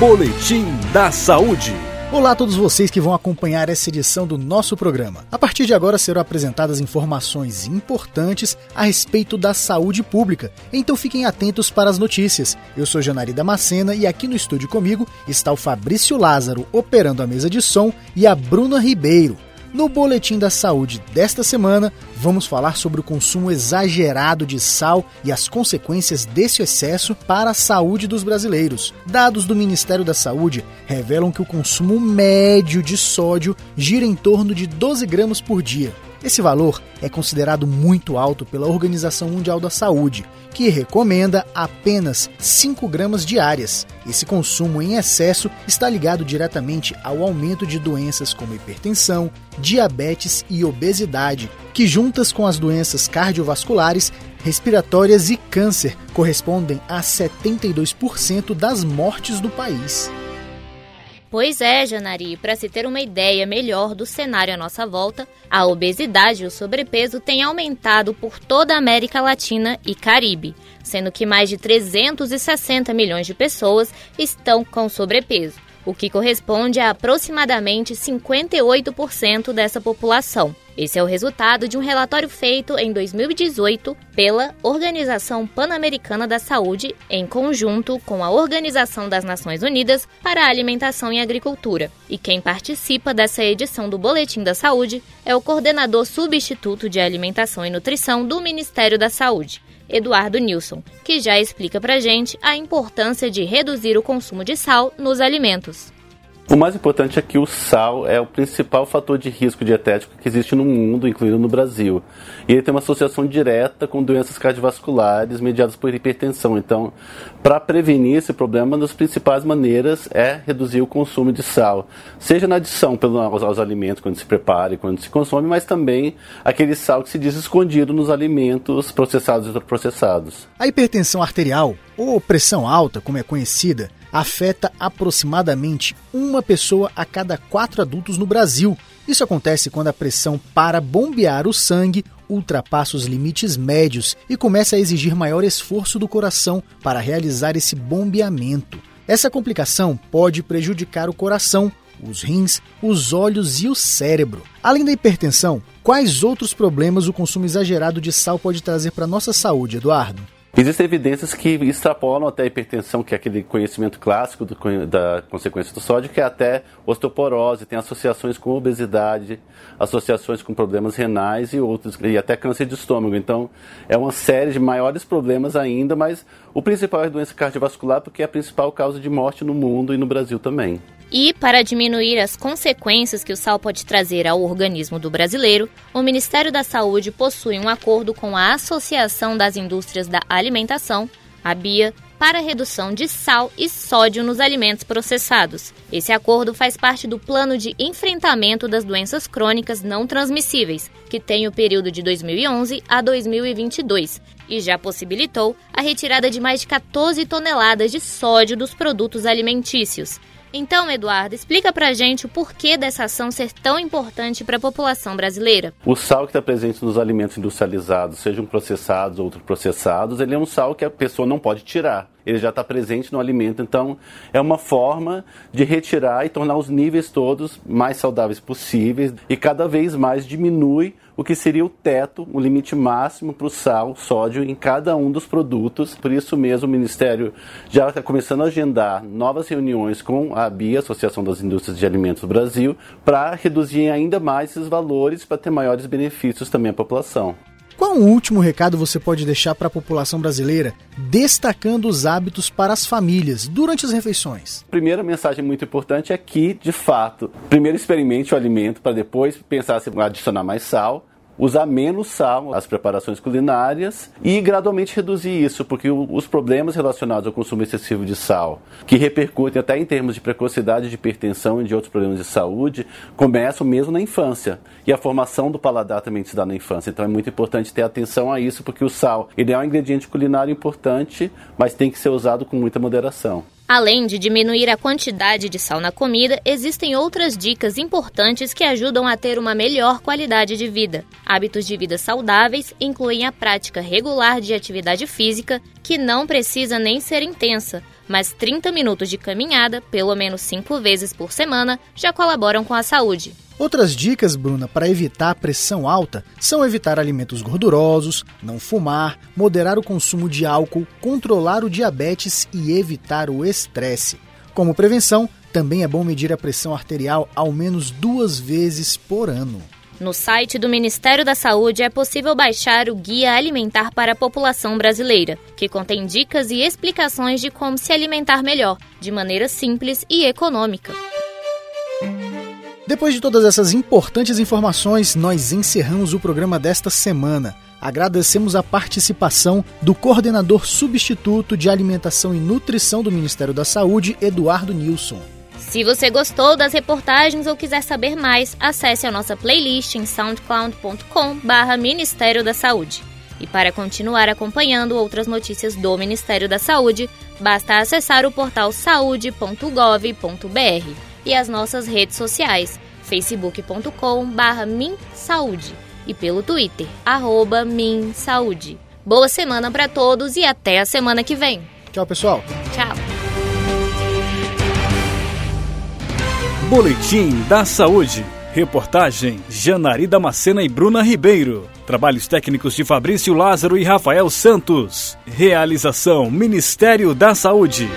Boletim da Saúde. Olá a todos vocês que vão acompanhar essa edição do nosso programa. A partir de agora serão apresentadas informações importantes a respeito da saúde pública, então fiquem atentos para as notícias. Eu sou Janari Damascena e aqui no estúdio comigo está o Fabrício Lázaro operando a mesa de som e a Bruna Ribeiro. No Boletim da Saúde desta semana, vamos falar sobre o consumo exagerado de sal e as consequências desse excesso para a saúde dos brasileiros. Dados do Ministério da Saúde revelam que o consumo médio de sódio gira em torno de 12 gramas por dia. Esse valor é considerado muito alto pela Organização Mundial da Saúde, que recomenda apenas 5 gramas diárias. Esse consumo em excesso está ligado diretamente ao aumento de doenças como hipertensão, diabetes e obesidade, que juntas com as doenças cardiovasculares, respiratórias e câncer correspondem a 72% das mortes do país. Pois é, Janari, para se ter uma ideia melhor do cenário à nossa volta, a obesidade e o sobrepeso têm aumentado por toda a América Latina e Caribe, sendo que mais de 360 milhões de pessoas estão com sobrepeso, o que corresponde a aproximadamente 58% dessa população. Esse é o resultado de um relatório feito em 2018 pela Organização Pan-Americana da Saúde, em conjunto com a Organização das Nações Unidas para a Alimentação e Agricultura. E quem participa dessa edição do Boletim da Saúde é o coordenador substituto de Alimentação e Nutrição do Ministério da Saúde, Eduardo Nilson, que já explica pra gente a importância de reduzir o consumo de sal nos alimentos. O mais importante é que o sal é o principal fator de risco dietético que existe no mundo, incluindo no Brasil. E ele tem uma associação direta com doenças cardiovasculares mediadas por hipertensão. Então, para prevenir esse problema, uma das principais maneiras é reduzir o consumo de sal, seja na adição pelos, aos alimentos, quando se prepara e quando se consome, mas também aquele sal que se diz escondido nos alimentos processados e ultraprocessados. A hipertensão arterial, ou pressão alta, como é conhecida, afeta aproximadamente uma pessoa a cada quatro adultos no Brasil. Isso acontece quando a pressão para bombear o sangue ultrapassa os limites médios e começa a exigir maior esforço do coração para realizar esse bombeamento. Essa complicação pode prejudicar o coração, os rins, os olhos e o cérebro. Além da hipertensão, quais outros problemas o consumo exagerado de sal pode trazer para nossa saúde, Eduardo? Existem evidências que extrapolam até a hipertensão, que é aquele conhecimento clássico do, da consequência do sódio, que é até osteoporose, tem associações com obesidade, associações com problemas renais e outros, e até câncer de estômago. Então, é uma série de maiores problemas ainda, mas o principal é a doença cardiovascular, porque é a principal causa de morte no mundo e no Brasil também. E, para diminuir as consequências que o sal pode trazer ao organismo do brasileiro, o Ministério da Saúde possui um acordo com a Associação das Indústrias da Alimentação, a BIA, para redução de sal e sódio nos alimentos processados. Esse acordo faz parte do Plano de Enfrentamento das Doenças Crônicas Não Transmissíveis, que tem o período de 2011 a 2022, e já possibilitou a retirada de mais de 14 toneladas de sódio dos produtos alimentícios. Então, Eduardo, explica pra gente o porquê dessa ação ser tão importante para a população brasileira. O sal que está presente nos alimentos industrializados, sejam processados ou ultraprocessados, ele é um sal que a pessoa não pode tirar ele já está presente no alimento. Então, é uma forma de retirar e tornar os níveis todos mais saudáveis possíveis e cada vez mais diminui o que seria o teto, o limite máximo para o sal, sódio em cada um dos produtos. Por isso mesmo, o Ministério já está começando a agendar novas reuniões com a BIA, Associação das Indústrias de Alimentos do Brasil, para reduzir ainda mais esses valores para ter maiores benefícios também à população. Qual um último recado você pode deixar para a população brasileira, destacando os hábitos para as famílias durante as refeições? Primeira mensagem muito importante é que, de fato, primeiro experimente o alimento para depois pensar se adicionar mais sal usar menos sal nas preparações culinárias e gradualmente reduzir isso, porque os problemas relacionados ao consumo excessivo de sal, que repercutem até em termos de precocidade de hipertensão e de outros problemas de saúde, começam mesmo na infância. E a formação do paladar também se dá na infância. Então é muito importante ter atenção a isso, porque o sal ele é um ingrediente culinário importante, mas tem que ser usado com muita moderação. Além de diminuir a quantidade de sal na comida, existem outras dicas importantes que ajudam a ter uma melhor qualidade de vida. Hábitos de vida saudáveis incluem a prática regular de atividade física, que não precisa nem ser intensa, mas 30 minutos de caminhada, pelo menos 5 vezes por semana, já colaboram com a saúde. Outras dicas, Bruna, para evitar pressão alta são evitar alimentos gordurosos, não fumar, moderar o consumo de álcool, controlar o diabetes e evitar o estresse. Como prevenção, também é bom medir a pressão arterial ao menos duas vezes por ano. No site do Ministério da Saúde é possível baixar o Guia Alimentar para a População Brasileira, que contém dicas e explicações de como se alimentar melhor, de maneira simples e econômica. Depois de todas essas importantes informações, nós encerramos o programa desta semana. Agradecemos a participação do coordenador substituto de Alimentação e Nutrição do Ministério da Saúde, Eduardo Nilson. Se você gostou das reportagens ou quiser saber mais, acesse a nossa playlist em soundcloud.com/barra Ministério da Saúde. E para continuar acompanhando outras notícias do Ministério da Saúde, basta acessar o portal saude.gov.br e as nossas redes sociais, facebook.com/barra MinSaúde e pelo Twitter, arroba MinSaúde. Boa semana para todos e até a semana que vem. Tchau, pessoal. Tchau. Boletim da Saúde. Reportagem Janari Damascena e Bruna Ribeiro. Trabalhos técnicos de Fabrício Lázaro e Rafael Santos. Realização Ministério da Saúde.